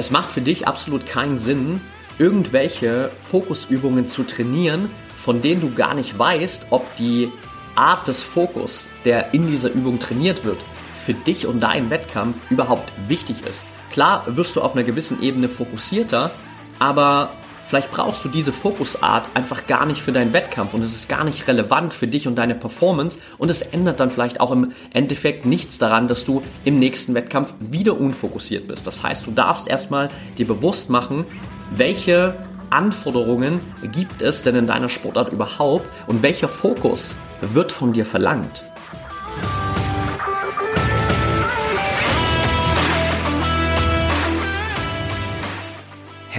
Es macht für dich absolut keinen Sinn, irgendwelche Fokusübungen zu trainieren, von denen du gar nicht weißt, ob die Art des Fokus, der in dieser Übung trainiert wird, für dich und deinen Wettkampf überhaupt wichtig ist. Klar wirst du auf einer gewissen Ebene fokussierter, aber vielleicht brauchst du diese Fokusart einfach gar nicht für deinen Wettkampf und es ist gar nicht relevant für dich und deine Performance und es ändert dann vielleicht auch im Endeffekt nichts daran, dass du im nächsten Wettkampf wieder unfokussiert bist. Das heißt, du darfst erstmal dir bewusst machen, welche Anforderungen gibt es denn in deiner Sportart überhaupt und welcher Fokus wird von dir verlangt?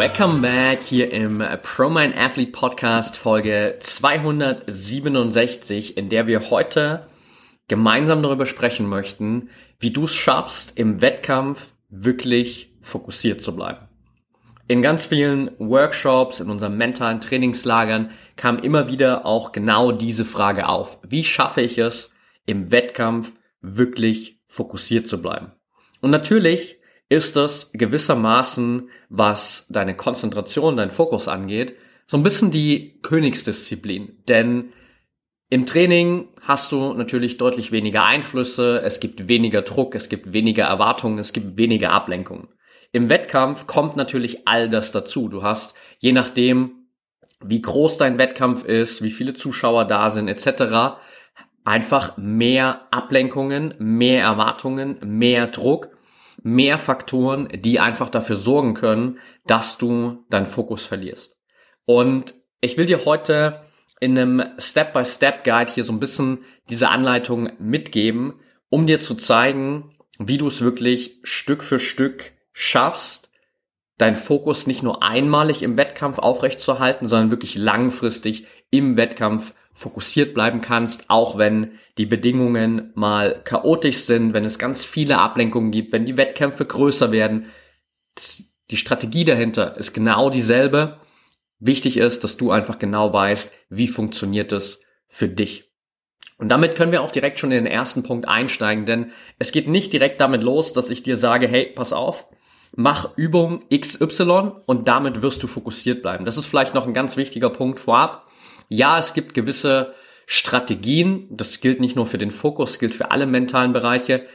Welcome back hier im ProMind Athlete Podcast Folge 267, in der wir heute gemeinsam darüber sprechen möchten, wie du es schaffst, im Wettkampf wirklich fokussiert zu bleiben. In ganz vielen Workshops, in unseren mentalen Trainingslagern kam immer wieder auch genau diese Frage auf. Wie schaffe ich es, im Wettkampf wirklich fokussiert zu bleiben? Und natürlich ist das gewissermaßen, was deine Konzentration, dein Fokus angeht, so ein bisschen die Königsdisziplin. Denn im Training hast du natürlich deutlich weniger Einflüsse, es gibt weniger Druck, es gibt weniger Erwartungen, es gibt weniger Ablenkungen. Im Wettkampf kommt natürlich all das dazu. Du hast, je nachdem, wie groß dein Wettkampf ist, wie viele Zuschauer da sind, etc., einfach mehr Ablenkungen, mehr Erwartungen, mehr Druck mehr Faktoren, die einfach dafür sorgen können, dass du deinen Fokus verlierst. Und ich will dir heute in einem Step-by-Step-Guide hier so ein bisschen diese Anleitung mitgeben, um dir zu zeigen, wie du es wirklich Stück für Stück schaffst, deinen Fokus nicht nur einmalig im Wettkampf aufrechtzuerhalten, sondern wirklich langfristig im Wettkampf fokussiert bleiben kannst, auch wenn die Bedingungen mal chaotisch sind, wenn es ganz viele Ablenkungen gibt, wenn die Wettkämpfe größer werden. Die Strategie dahinter ist genau dieselbe. Wichtig ist, dass du einfach genau weißt, wie funktioniert es für dich. Und damit können wir auch direkt schon in den ersten Punkt einsteigen, denn es geht nicht direkt damit los, dass ich dir sage, hey, pass auf, mach Übung XY und damit wirst du fokussiert bleiben. Das ist vielleicht noch ein ganz wichtiger Punkt vorab. Ja, es gibt gewisse Strategien, das gilt nicht nur für den Fokus, gilt für alle mentalen Bereiche,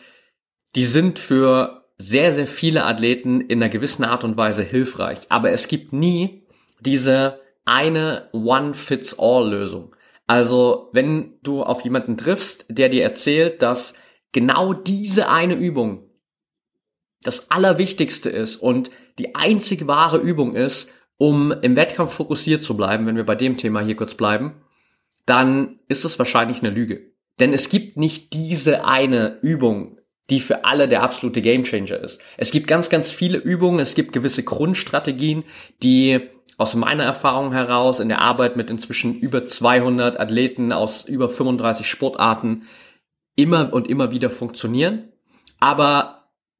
die sind für sehr, sehr viele Athleten in einer gewissen Art und Weise hilfreich. Aber es gibt nie diese eine One-Fits-All-Lösung. Also, wenn du auf jemanden triffst, der dir erzählt, dass genau diese eine Übung das Allerwichtigste ist und die einzig wahre Übung ist, um im Wettkampf fokussiert zu bleiben, wenn wir bei dem Thema hier kurz bleiben, dann ist es wahrscheinlich eine Lüge. Denn es gibt nicht diese eine Übung, die für alle der absolute Gamechanger ist. Es gibt ganz, ganz viele Übungen, es gibt gewisse Grundstrategien, die aus meiner Erfahrung heraus in der Arbeit mit inzwischen über 200 Athleten aus über 35 Sportarten immer und immer wieder funktionieren. Aber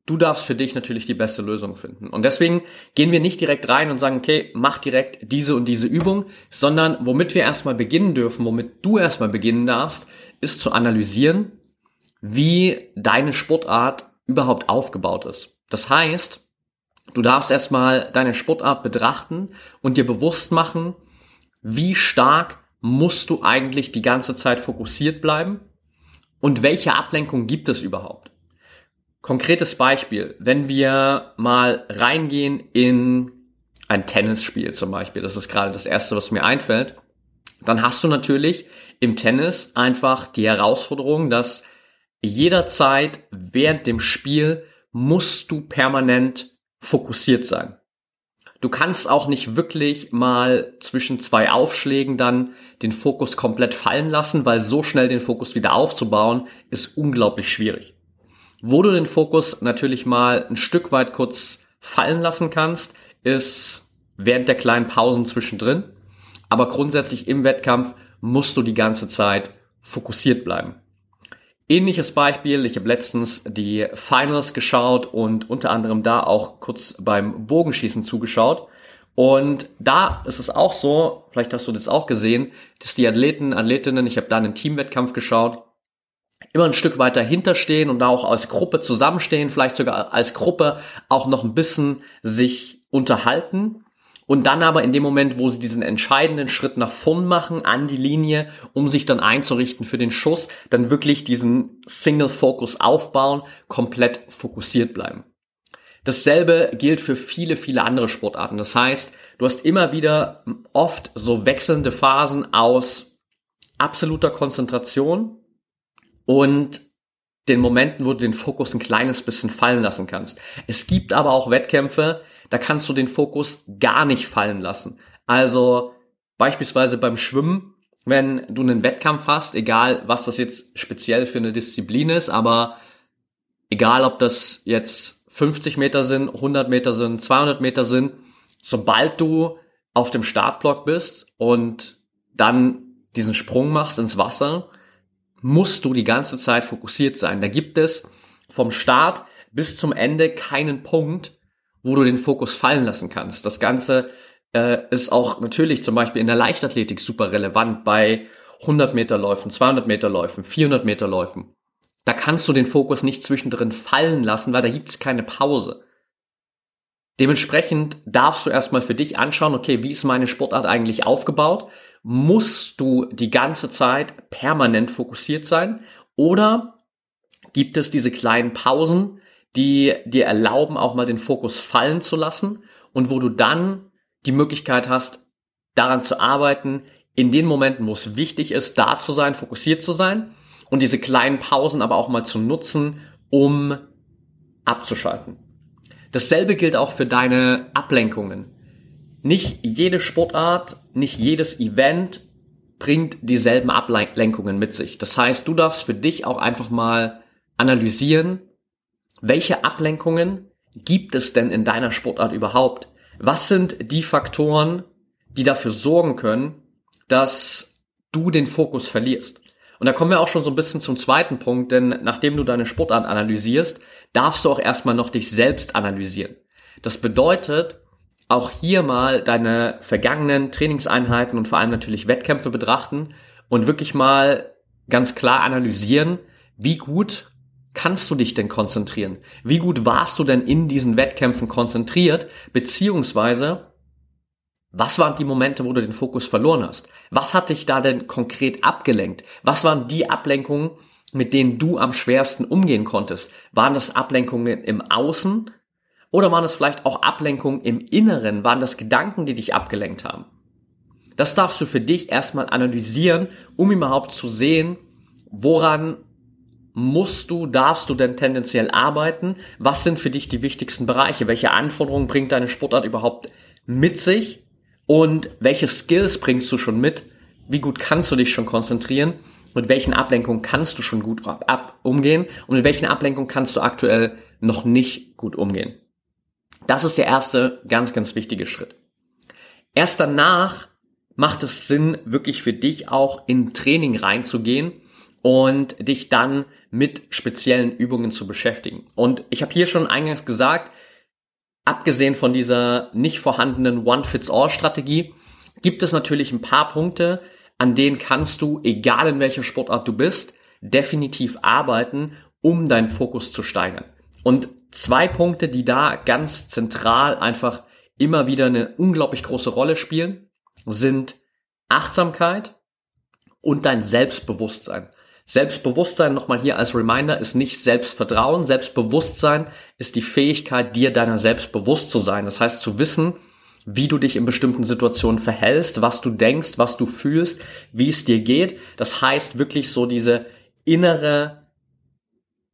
Du darfst für dich natürlich die beste Lösung finden. Und deswegen gehen wir nicht direkt rein und sagen, okay, mach direkt diese und diese Übung, sondern womit wir erstmal beginnen dürfen, womit du erstmal beginnen darfst, ist zu analysieren, wie deine Sportart überhaupt aufgebaut ist. Das heißt, du darfst erstmal deine Sportart betrachten und dir bewusst machen, wie stark musst du eigentlich die ganze Zeit fokussiert bleiben und welche Ablenkung gibt es überhaupt. Konkretes Beispiel, wenn wir mal reingehen in ein Tennisspiel zum Beispiel, das ist gerade das erste, was mir einfällt, dann hast du natürlich im Tennis einfach die Herausforderung, dass jederzeit während dem Spiel musst du permanent fokussiert sein. Du kannst auch nicht wirklich mal zwischen zwei Aufschlägen dann den Fokus komplett fallen lassen, weil so schnell den Fokus wieder aufzubauen, ist unglaublich schwierig. Wo du den Fokus natürlich mal ein Stück weit kurz fallen lassen kannst, ist während der kleinen Pausen zwischendrin. Aber grundsätzlich im Wettkampf musst du die ganze Zeit fokussiert bleiben. Ähnliches Beispiel, ich habe letztens die Finals geschaut und unter anderem da auch kurz beim Bogenschießen zugeschaut. Und da ist es auch so, vielleicht hast du das auch gesehen, dass die Athleten, Athletinnen, ich habe da einen Teamwettkampf geschaut, immer ein Stück weiter hinterstehen und da auch als Gruppe zusammenstehen, vielleicht sogar als Gruppe auch noch ein bisschen sich unterhalten und dann aber in dem Moment, wo sie diesen entscheidenden Schritt nach vorn machen, an die Linie, um sich dann einzurichten für den Schuss, dann wirklich diesen Single Focus aufbauen, komplett fokussiert bleiben. Dasselbe gilt für viele, viele andere Sportarten. Das heißt, du hast immer wieder oft so wechselnde Phasen aus absoluter Konzentration und den Momenten, wo du den Fokus ein kleines bisschen fallen lassen kannst. Es gibt aber auch Wettkämpfe, da kannst du den Fokus gar nicht fallen lassen. Also beispielsweise beim Schwimmen, wenn du einen Wettkampf hast, egal was das jetzt speziell für eine Disziplin ist, aber egal ob das jetzt 50 Meter sind, 100 Meter sind, 200 Meter sind, sobald du auf dem Startblock bist und dann diesen Sprung machst ins Wasser, musst du die ganze Zeit fokussiert sein. Da gibt es vom Start bis zum Ende keinen Punkt, wo du den Fokus fallen lassen kannst. Das Ganze äh, ist auch natürlich zum Beispiel in der Leichtathletik super relevant bei 100 Meter Läufen, 200 Meter Läufen, 400 Meter Läufen. Da kannst du den Fokus nicht zwischendrin fallen lassen, weil da gibt es keine Pause. Dementsprechend darfst du erstmal für dich anschauen, okay, wie ist meine Sportart eigentlich aufgebaut? Musst du die ganze Zeit permanent fokussiert sein? Oder gibt es diese kleinen Pausen, die dir erlauben, auch mal den Fokus fallen zu lassen und wo du dann die Möglichkeit hast, daran zu arbeiten, in den Momenten, wo es wichtig ist, da zu sein, fokussiert zu sein und diese kleinen Pausen aber auch mal zu nutzen, um abzuschalten. Dasselbe gilt auch für deine Ablenkungen. Nicht jede Sportart, nicht jedes Event bringt dieselben Ablenkungen mit sich. Das heißt, du darfst für dich auch einfach mal analysieren, welche Ablenkungen gibt es denn in deiner Sportart überhaupt? Was sind die Faktoren, die dafür sorgen können, dass du den Fokus verlierst? Und da kommen wir auch schon so ein bisschen zum zweiten Punkt, denn nachdem du deine Sportart analysierst, darfst du auch erstmal noch dich selbst analysieren. Das bedeutet, auch hier mal deine vergangenen Trainingseinheiten und vor allem natürlich Wettkämpfe betrachten und wirklich mal ganz klar analysieren, wie gut kannst du dich denn konzentrieren? Wie gut warst du denn in diesen Wettkämpfen konzentriert? Beziehungsweise, was waren die Momente, wo du den Fokus verloren hast? Was hat dich da denn konkret abgelenkt? Was waren die Ablenkungen, mit denen du am schwersten umgehen konntest? Waren das Ablenkungen im Außen? Oder waren es vielleicht auch Ablenkungen im Inneren? Waren das Gedanken, die dich abgelenkt haben? Das darfst du für dich erstmal analysieren, um überhaupt zu sehen, woran musst du, darfst du denn tendenziell arbeiten? Was sind für dich die wichtigsten Bereiche? Welche Anforderungen bringt deine Sportart überhaupt mit sich? Und welche Skills bringst du schon mit? Wie gut kannst du dich schon konzentrieren? Mit welchen Ablenkungen kannst du schon gut ab, ab umgehen? Und mit welchen Ablenkungen kannst du aktuell noch nicht gut umgehen? Das ist der erste ganz, ganz wichtige Schritt. Erst danach macht es Sinn, wirklich für dich auch in Training reinzugehen und dich dann mit speziellen Übungen zu beschäftigen. Und ich habe hier schon eingangs gesagt, abgesehen von dieser nicht vorhandenen One-Fits-All-Strategie, gibt es natürlich ein paar Punkte, an denen kannst du, egal in welcher Sportart du bist, definitiv arbeiten, um deinen Fokus zu steigern. Und zwei Punkte, die da ganz zentral einfach immer wieder eine unglaublich große Rolle spielen, sind Achtsamkeit und dein Selbstbewusstsein. Selbstbewusstsein nochmal hier als Reminder ist nicht Selbstvertrauen. Selbstbewusstsein ist die Fähigkeit, dir deiner selbst bewusst zu sein. Das heißt zu wissen, wie du dich in bestimmten Situationen verhältst, was du denkst, was du fühlst, wie es dir geht. Das heißt wirklich so diese innere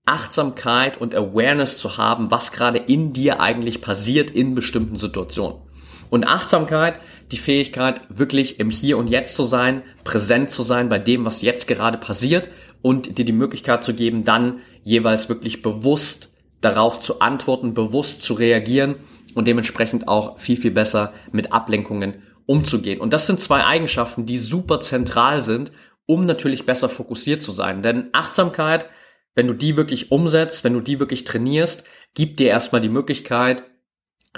Achtsamkeit und Awareness zu haben, was gerade in dir eigentlich passiert in bestimmten Situationen. Und Achtsamkeit, die Fähigkeit, wirklich im Hier und Jetzt zu sein, präsent zu sein bei dem, was jetzt gerade passiert und dir die Möglichkeit zu geben, dann jeweils wirklich bewusst darauf zu antworten, bewusst zu reagieren und dementsprechend auch viel, viel besser mit Ablenkungen umzugehen. Und das sind zwei Eigenschaften, die super zentral sind, um natürlich besser fokussiert zu sein. Denn Achtsamkeit, wenn du die wirklich umsetzt, wenn du die wirklich trainierst, gibt dir erstmal die Möglichkeit,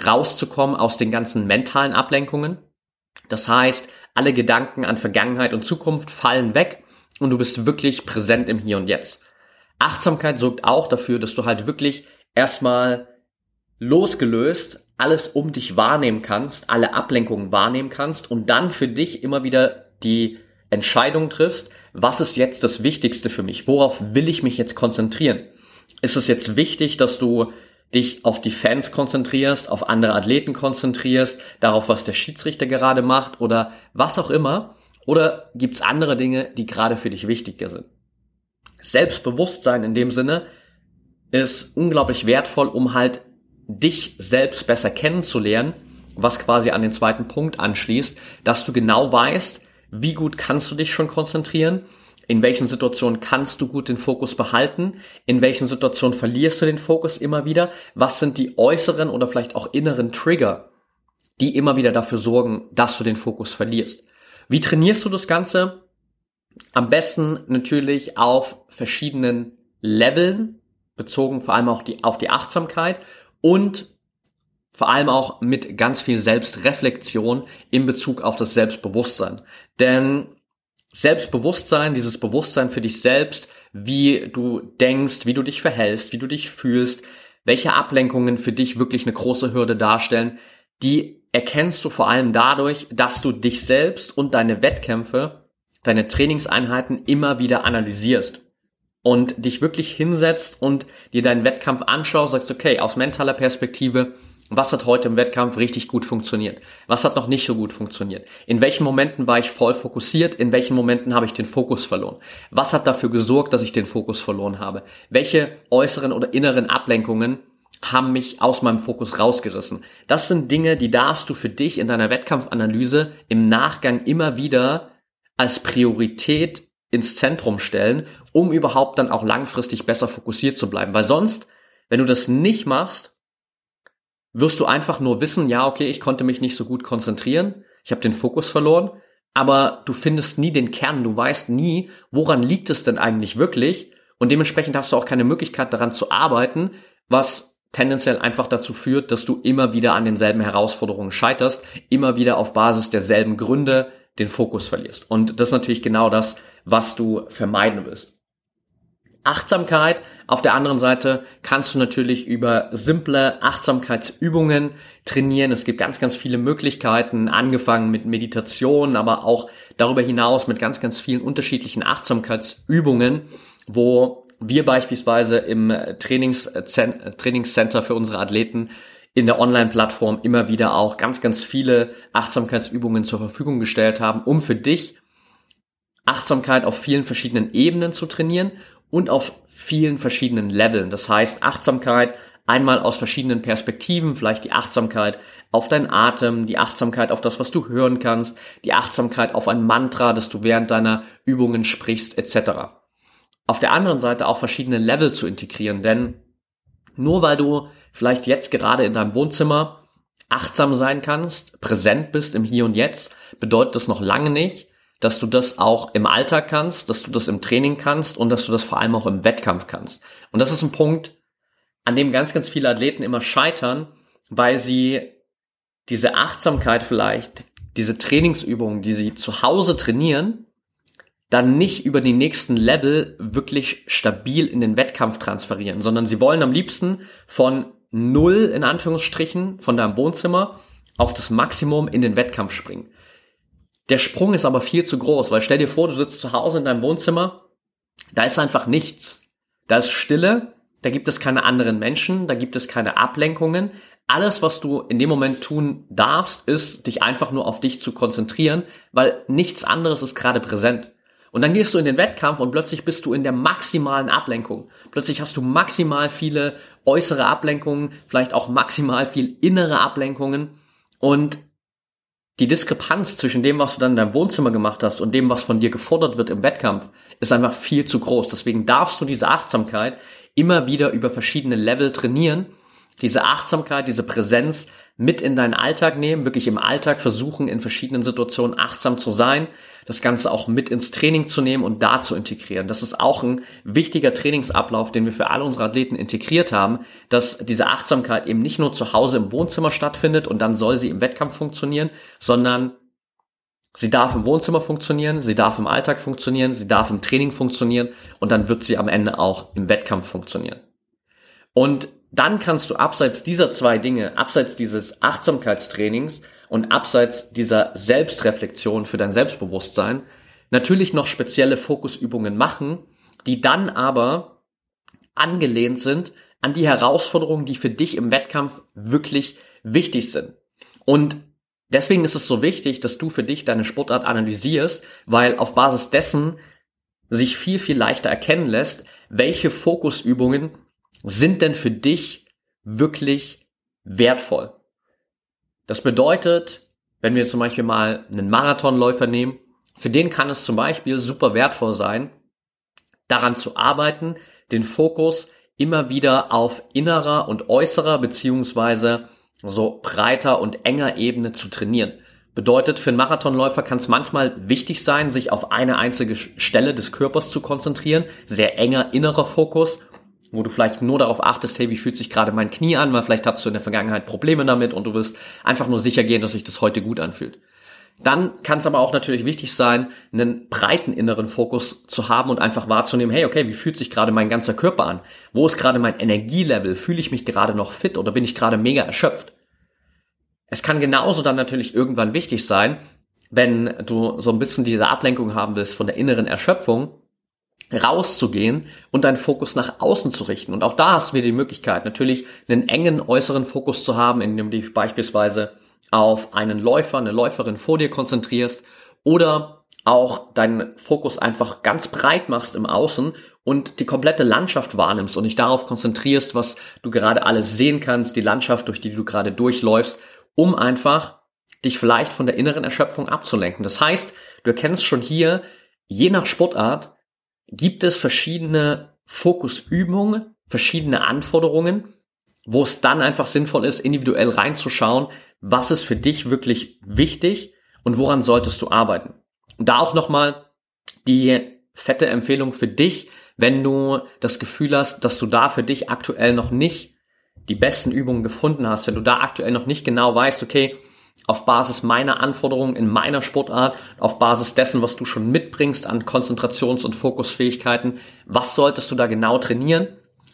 rauszukommen aus den ganzen mentalen Ablenkungen. Das heißt, alle Gedanken an Vergangenheit und Zukunft fallen weg und du bist wirklich präsent im Hier und Jetzt. Achtsamkeit sorgt auch dafür, dass du halt wirklich erstmal losgelöst alles um dich wahrnehmen kannst, alle Ablenkungen wahrnehmen kannst und dann für dich immer wieder die Entscheidung triffst, was ist jetzt das Wichtigste für mich? Worauf will ich mich jetzt konzentrieren? Ist es jetzt wichtig, dass du dich auf die Fans konzentrierst, auf andere Athleten konzentrierst, darauf, was der Schiedsrichter gerade macht oder was auch immer? Oder gibt's andere Dinge, die gerade für dich wichtiger sind? Selbstbewusstsein in dem Sinne ist unglaublich wertvoll, um halt dich selbst besser kennenzulernen, was quasi an den zweiten Punkt anschließt, dass du genau weißt, wie gut kannst du dich schon konzentrieren, in welchen Situationen kannst du gut den Fokus behalten, in welchen Situationen verlierst du den Fokus immer wieder, was sind die äußeren oder vielleicht auch inneren Trigger, die immer wieder dafür sorgen, dass du den Fokus verlierst. Wie trainierst du das Ganze? Am besten natürlich auf verschiedenen Leveln, bezogen vor allem auch die, auf die Achtsamkeit und vor allem auch mit ganz viel Selbstreflexion in Bezug auf das Selbstbewusstsein. Denn Selbstbewusstsein, dieses Bewusstsein für dich selbst, wie du denkst, wie du dich verhältst, wie du dich fühlst, welche Ablenkungen für dich wirklich eine große Hürde darstellen, die erkennst du vor allem dadurch, dass du dich selbst und deine Wettkämpfe, deine Trainingseinheiten immer wieder analysierst und dich wirklich hinsetzt und dir deinen Wettkampf anschaust, sagst, okay, aus mentaler Perspektive, was hat heute im Wettkampf richtig gut funktioniert? Was hat noch nicht so gut funktioniert? In welchen Momenten war ich voll fokussiert? In welchen Momenten habe ich den Fokus verloren? Was hat dafür gesorgt, dass ich den Fokus verloren habe? Welche äußeren oder inneren Ablenkungen haben mich aus meinem Fokus rausgerissen? Das sind Dinge, die darfst du für dich in deiner Wettkampfanalyse im Nachgang immer wieder als Priorität ins Zentrum stellen, um überhaupt dann auch langfristig besser fokussiert zu bleiben. Weil sonst, wenn du das nicht machst, wirst du einfach nur wissen, ja, okay, ich konnte mich nicht so gut konzentrieren, ich habe den Fokus verloren, aber du findest nie den Kern, du weißt nie, woran liegt es denn eigentlich wirklich und dementsprechend hast du auch keine Möglichkeit daran zu arbeiten, was tendenziell einfach dazu führt, dass du immer wieder an denselben Herausforderungen scheiterst, immer wieder auf Basis derselben Gründe den Fokus verlierst. Und das ist natürlich genau das, was du vermeiden willst. Achtsamkeit auf der anderen Seite kannst du natürlich über simple Achtsamkeitsübungen trainieren. Es gibt ganz, ganz viele Möglichkeiten, angefangen mit Meditation, aber auch darüber hinaus mit ganz, ganz vielen unterschiedlichen Achtsamkeitsübungen, wo wir beispielsweise im Trainings Trainingscenter für unsere Athleten in der Online-Plattform immer wieder auch ganz, ganz viele Achtsamkeitsübungen zur Verfügung gestellt haben, um für dich Achtsamkeit auf vielen verschiedenen Ebenen zu trainieren und auf vielen verschiedenen Leveln. Das heißt, Achtsamkeit einmal aus verschiedenen Perspektiven, vielleicht die Achtsamkeit auf deinen Atem, die Achtsamkeit auf das, was du hören kannst, die Achtsamkeit auf ein Mantra, das du während deiner Übungen sprichst, etc. Auf der anderen Seite auch verschiedene Level zu integrieren, denn nur weil du vielleicht jetzt gerade in deinem Wohnzimmer achtsam sein kannst, präsent bist im Hier und Jetzt, bedeutet das noch lange nicht, dass du das auch im Alltag kannst, dass du das im Training kannst und dass du das vor allem auch im Wettkampf kannst. Und das ist ein Punkt, an dem ganz, ganz viele Athleten immer scheitern, weil sie diese Achtsamkeit vielleicht, diese Trainingsübungen, die sie zu Hause trainieren, dann nicht über die nächsten Level wirklich stabil in den Wettkampf transferieren, sondern sie wollen am liebsten von null in Anführungsstrichen von deinem Wohnzimmer auf das Maximum in den Wettkampf springen. Der Sprung ist aber viel zu groß, weil stell dir vor, du sitzt zu Hause in deinem Wohnzimmer, da ist einfach nichts. Da ist Stille, da gibt es keine anderen Menschen, da gibt es keine Ablenkungen. Alles, was du in dem Moment tun darfst, ist, dich einfach nur auf dich zu konzentrieren, weil nichts anderes ist gerade präsent. Und dann gehst du in den Wettkampf und plötzlich bist du in der maximalen Ablenkung. Plötzlich hast du maximal viele äußere Ablenkungen, vielleicht auch maximal viel innere Ablenkungen. Und die Diskrepanz zwischen dem, was du dann in deinem Wohnzimmer gemacht hast und dem, was von dir gefordert wird im Wettkampf, ist einfach viel zu groß. Deswegen darfst du diese Achtsamkeit immer wieder über verschiedene Level trainieren, diese Achtsamkeit, diese Präsenz mit in deinen Alltag nehmen, wirklich im Alltag versuchen, in verschiedenen Situationen achtsam zu sein, das Ganze auch mit ins Training zu nehmen und da zu integrieren. Das ist auch ein wichtiger Trainingsablauf, den wir für alle unsere Athleten integriert haben, dass diese Achtsamkeit eben nicht nur zu Hause im Wohnzimmer stattfindet und dann soll sie im Wettkampf funktionieren, sondern Sie darf im Wohnzimmer funktionieren, sie darf im Alltag funktionieren, sie darf im Training funktionieren und dann wird sie am Ende auch im Wettkampf funktionieren. Und dann kannst du abseits dieser zwei Dinge, abseits dieses Achtsamkeitstrainings und abseits dieser Selbstreflexion für dein Selbstbewusstsein natürlich noch spezielle Fokusübungen machen, die dann aber angelehnt sind an die Herausforderungen, die für dich im Wettkampf wirklich wichtig sind. Und deswegen ist es so wichtig, dass du für dich deine Sportart analysierst, weil auf Basis dessen sich viel, viel leichter erkennen lässt, welche Fokusübungen sind denn für dich wirklich wertvoll? Das bedeutet, wenn wir zum Beispiel mal einen Marathonläufer nehmen, für den kann es zum Beispiel super wertvoll sein, daran zu arbeiten, den Fokus immer wieder auf innerer und äußerer beziehungsweise so breiter und enger Ebene zu trainieren. Bedeutet, für einen Marathonläufer kann es manchmal wichtig sein, sich auf eine einzige Stelle des Körpers zu konzentrieren, sehr enger innerer Fokus wo du vielleicht nur darauf achtest, hey, wie fühlt sich gerade mein Knie an, weil vielleicht hattest du in der Vergangenheit Probleme damit und du willst einfach nur sicher gehen, dass sich das heute gut anfühlt. Dann kann es aber auch natürlich wichtig sein, einen breiten inneren Fokus zu haben und einfach wahrzunehmen, hey, okay, wie fühlt sich gerade mein ganzer Körper an? Wo ist gerade mein Energielevel? Fühle ich mich gerade noch fit oder bin ich gerade mega erschöpft? Es kann genauso dann natürlich irgendwann wichtig sein, wenn du so ein bisschen diese Ablenkung haben willst von der inneren Erschöpfung, rauszugehen und deinen Fokus nach außen zu richten. Und auch da hast du wieder die Möglichkeit, natürlich einen engen äußeren Fokus zu haben, indem du dich beispielsweise auf einen Läufer, eine Läuferin vor dir konzentrierst oder auch deinen Fokus einfach ganz breit machst im Außen und die komplette Landschaft wahrnimmst und dich darauf konzentrierst, was du gerade alles sehen kannst, die Landschaft, durch die du gerade durchläufst, um einfach dich vielleicht von der inneren Erschöpfung abzulenken. Das heißt, du erkennst schon hier, je nach Sportart, gibt es verschiedene Fokusübungen, verschiedene Anforderungen, wo es dann einfach sinnvoll ist, individuell reinzuschauen, was ist für dich wirklich wichtig und woran solltest du arbeiten. Und da auch nochmal die fette Empfehlung für dich, wenn du das Gefühl hast, dass du da für dich aktuell noch nicht die besten Übungen gefunden hast, wenn du da aktuell noch nicht genau weißt, okay, auf Basis meiner Anforderungen in meiner Sportart, auf Basis dessen, was du schon mitbringst an Konzentrations- und Fokusfähigkeiten, was solltest du da genau trainieren,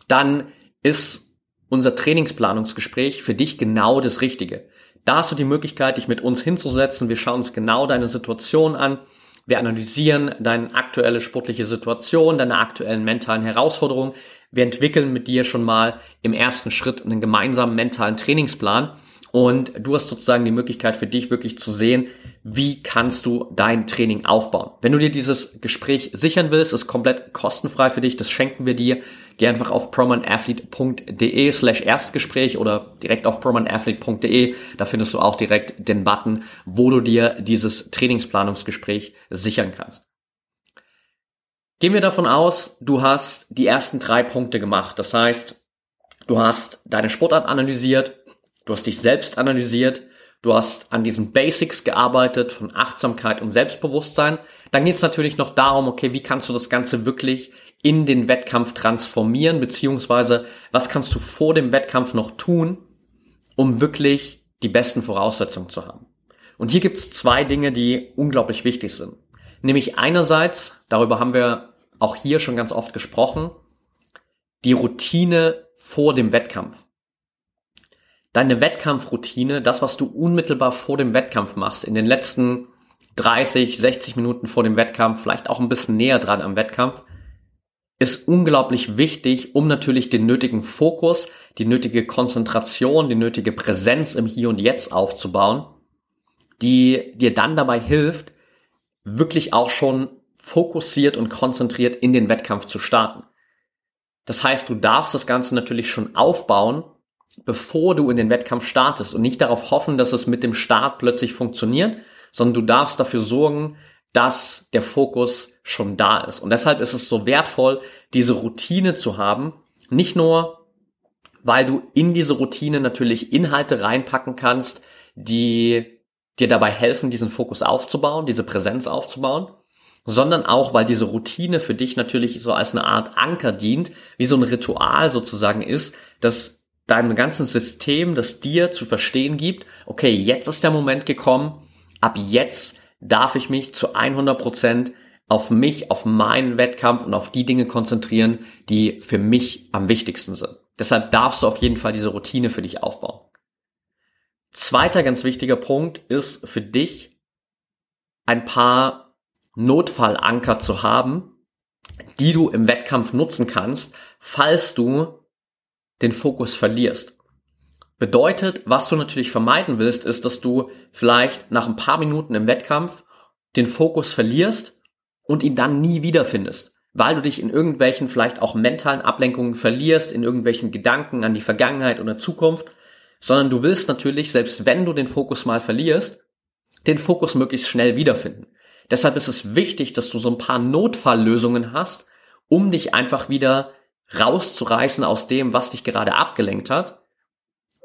dann ist unser Trainingsplanungsgespräch für dich genau das Richtige. Da hast du die Möglichkeit, dich mit uns hinzusetzen. Wir schauen uns genau deine Situation an. Wir analysieren deine aktuelle sportliche Situation, deine aktuellen mentalen Herausforderungen. Wir entwickeln mit dir schon mal im ersten Schritt einen gemeinsamen mentalen Trainingsplan und du hast sozusagen die Möglichkeit für dich wirklich zu sehen, wie kannst du dein Training aufbauen. Wenn du dir dieses Gespräch sichern willst, ist komplett kostenfrei für dich, das schenken wir dir. Geh einfach auf promanathlete.de slash Erstgespräch oder direkt auf promanathlete.de. Da findest du auch direkt den Button, wo du dir dieses Trainingsplanungsgespräch sichern kannst. Gehen wir davon aus, du hast die ersten drei Punkte gemacht. Das heißt, du hast deine Sportart analysiert, Du hast dich selbst analysiert, du hast an diesen Basics gearbeitet von Achtsamkeit und Selbstbewusstsein. Dann geht es natürlich noch darum, okay, wie kannst du das Ganze wirklich in den Wettkampf transformieren, beziehungsweise was kannst du vor dem Wettkampf noch tun, um wirklich die besten Voraussetzungen zu haben. Und hier gibt es zwei Dinge, die unglaublich wichtig sind. Nämlich einerseits, darüber haben wir auch hier schon ganz oft gesprochen, die Routine vor dem Wettkampf deine Wettkampfroutine, das, was du unmittelbar vor dem Wettkampf machst, in den letzten 30, 60 Minuten vor dem Wettkampf, vielleicht auch ein bisschen näher dran am Wettkampf, ist unglaublich wichtig, um natürlich den nötigen Fokus, die nötige Konzentration, die nötige Präsenz im Hier und Jetzt aufzubauen, die dir dann dabei hilft, wirklich auch schon fokussiert und konzentriert in den Wettkampf zu starten. Das heißt, du darfst das Ganze natürlich schon aufbauen, bevor du in den Wettkampf startest und nicht darauf hoffen, dass es mit dem Start plötzlich funktioniert, sondern du darfst dafür sorgen, dass der Fokus schon da ist. Und deshalb ist es so wertvoll, diese Routine zu haben, nicht nur, weil du in diese Routine natürlich Inhalte reinpacken kannst, die dir dabei helfen, diesen Fokus aufzubauen, diese Präsenz aufzubauen, sondern auch, weil diese Routine für dich natürlich so als eine Art Anker dient, wie so ein Ritual sozusagen ist, das deinem ganzen System, das dir zu verstehen gibt, okay, jetzt ist der Moment gekommen, ab jetzt darf ich mich zu 100 Prozent auf mich, auf meinen Wettkampf und auf die Dinge konzentrieren, die für mich am wichtigsten sind. Deshalb darfst du auf jeden Fall diese Routine für dich aufbauen. Zweiter ganz wichtiger Punkt ist für dich ein paar Notfallanker zu haben, die du im Wettkampf nutzen kannst, falls du den Fokus verlierst. Bedeutet, was du natürlich vermeiden willst, ist, dass du vielleicht nach ein paar Minuten im Wettkampf den Fokus verlierst und ihn dann nie wiederfindest, weil du dich in irgendwelchen vielleicht auch mentalen Ablenkungen verlierst, in irgendwelchen Gedanken an die Vergangenheit oder Zukunft, sondern du willst natürlich, selbst wenn du den Fokus mal verlierst, den Fokus möglichst schnell wiederfinden. Deshalb ist es wichtig, dass du so ein paar Notfalllösungen hast, um dich einfach wieder rauszureißen aus dem, was dich gerade abgelenkt hat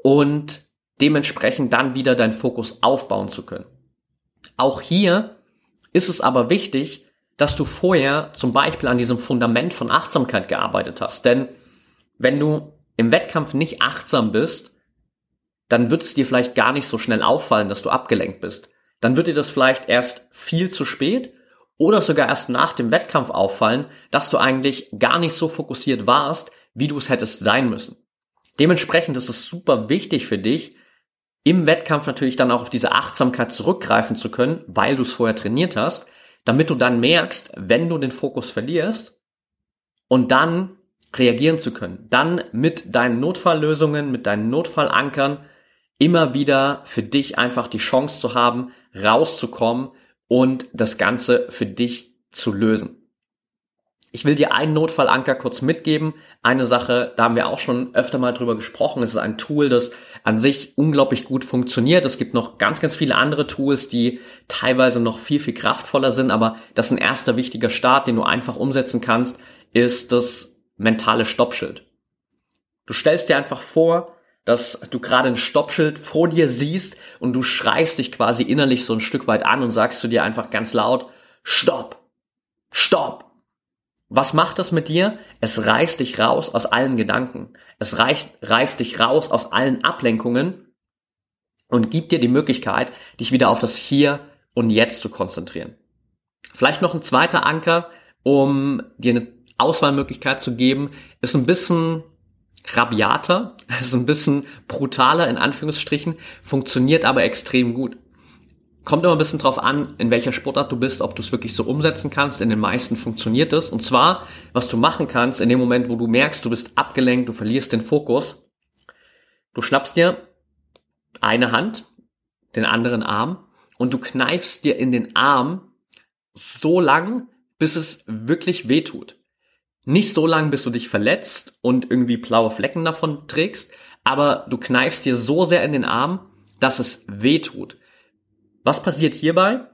und dementsprechend dann wieder deinen Fokus aufbauen zu können. Auch hier ist es aber wichtig, dass du vorher zum Beispiel an diesem Fundament von Achtsamkeit gearbeitet hast. Denn wenn du im Wettkampf nicht achtsam bist, dann wird es dir vielleicht gar nicht so schnell auffallen, dass du abgelenkt bist. Dann wird dir das vielleicht erst viel zu spät oder sogar erst nach dem Wettkampf auffallen, dass du eigentlich gar nicht so fokussiert warst, wie du es hättest sein müssen. Dementsprechend ist es super wichtig für dich, im Wettkampf natürlich dann auch auf diese Achtsamkeit zurückgreifen zu können, weil du es vorher trainiert hast, damit du dann merkst, wenn du den Fokus verlierst und dann reagieren zu können, dann mit deinen Notfalllösungen, mit deinen Notfallankern immer wieder für dich einfach die Chance zu haben, rauszukommen und das Ganze für dich zu lösen. Ich will dir einen Notfallanker kurz mitgeben. Eine Sache, da haben wir auch schon öfter mal drüber gesprochen. Es ist ein Tool, das an sich unglaublich gut funktioniert. Es gibt noch ganz, ganz viele andere Tools, die teilweise noch viel, viel kraftvoller sind. Aber das ist ein erster wichtiger Start, den du einfach umsetzen kannst, ist das mentale Stoppschild. Du stellst dir einfach vor, dass du gerade ein Stoppschild vor dir siehst und du schreist dich quasi innerlich so ein Stück weit an und sagst zu dir einfach ganz laut, Stopp! Stopp! Was macht das mit dir? Es reißt dich raus aus allen Gedanken. Es reißt, reißt dich raus aus allen Ablenkungen und gibt dir die Möglichkeit, dich wieder auf das Hier und Jetzt zu konzentrieren. Vielleicht noch ein zweiter Anker, um dir eine Auswahlmöglichkeit zu geben, ist ein bisschen rabiater, ist ein bisschen brutaler in Anführungsstrichen, funktioniert aber extrem gut. Kommt immer ein bisschen drauf an, in welcher Sportart du bist, ob du es wirklich so umsetzen kannst. In den meisten funktioniert es. Und zwar, was du machen kannst, in dem Moment, wo du merkst, du bist abgelenkt, du verlierst den Fokus, du schnappst dir eine Hand, den anderen Arm und du kneifst dir in den Arm so lang, bis es wirklich weh tut. Nicht so lang, bis du dich verletzt und irgendwie blaue Flecken davon trägst, aber du kneifst dir so sehr in den Arm, dass es weh tut. Was passiert hierbei?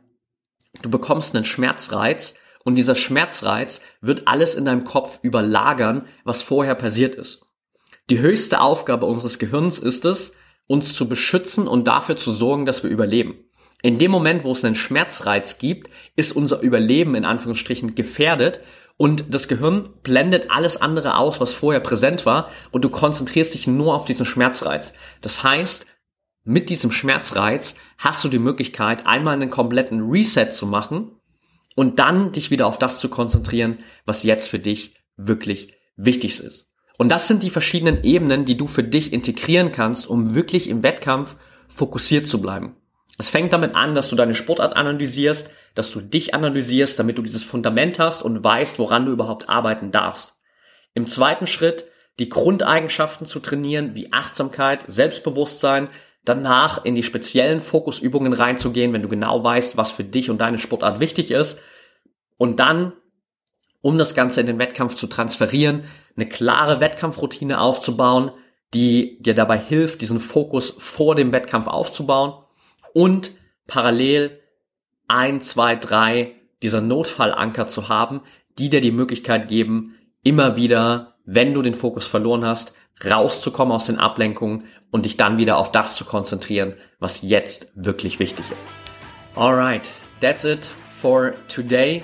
Du bekommst einen Schmerzreiz und dieser Schmerzreiz wird alles in deinem Kopf überlagern, was vorher passiert ist. Die höchste Aufgabe unseres Gehirns ist es, uns zu beschützen und dafür zu sorgen, dass wir überleben. In dem Moment, wo es einen Schmerzreiz gibt, ist unser Überleben in Anführungsstrichen gefährdet und das Gehirn blendet alles andere aus, was vorher präsent war und du konzentrierst dich nur auf diesen Schmerzreiz. Das heißt, mit diesem Schmerzreiz hast du die Möglichkeit, einmal einen kompletten Reset zu machen und dann dich wieder auf das zu konzentrieren, was jetzt für dich wirklich wichtig ist. Und das sind die verschiedenen Ebenen, die du für dich integrieren kannst, um wirklich im Wettkampf fokussiert zu bleiben. Es fängt damit an, dass du deine Sportart analysierst, dass du dich analysierst, damit du dieses Fundament hast und weißt, woran du überhaupt arbeiten darfst. Im zweiten Schritt die Grundeigenschaften zu trainieren, wie Achtsamkeit, Selbstbewusstsein, danach in die speziellen Fokusübungen reinzugehen, wenn du genau weißt, was für dich und deine Sportart wichtig ist. Und dann, um das Ganze in den Wettkampf zu transferieren, eine klare Wettkampfroutine aufzubauen, die dir dabei hilft, diesen Fokus vor dem Wettkampf aufzubauen und parallel ein, zwei, drei dieser Notfallanker zu haben, die dir die Möglichkeit geben, immer wieder, wenn du den Fokus verloren hast, rauszukommen aus den Ablenkungen und dich dann wieder auf das zu konzentrieren, was jetzt wirklich wichtig ist. Alright, that's it for today.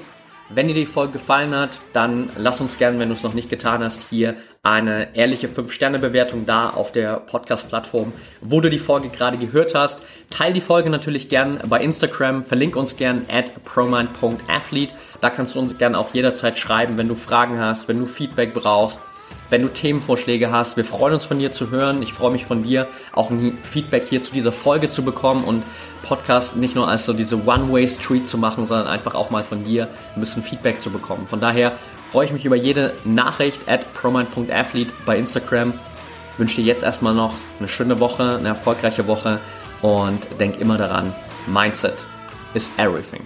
Wenn dir die Folge gefallen hat, dann lass uns gerne, wenn du es noch nicht getan hast, hier eine ehrliche 5-Sterne-Bewertung da auf der Podcast-Plattform, wo du die Folge gerade gehört hast. Teil die Folge natürlich gern bei Instagram, verlink uns gern at promind.athlete. Da kannst du uns gern auch jederzeit schreiben, wenn du Fragen hast, wenn du Feedback brauchst, wenn du Themenvorschläge hast. Wir freuen uns von dir zu hören. Ich freue mich von dir auch ein Feedback hier zu dieser Folge zu bekommen und Podcast nicht nur als so diese One-Way-Street zu machen, sondern einfach auch mal von dir ein bisschen Feedback zu bekommen. Von daher freue ich mich über jede Nachricht at promind.athlete bei Instagram. Wünsche dir jetzt erstmal noch eine schöne Woche, eine erfolgreiche Woche und denk immer daran, Mindset is everything.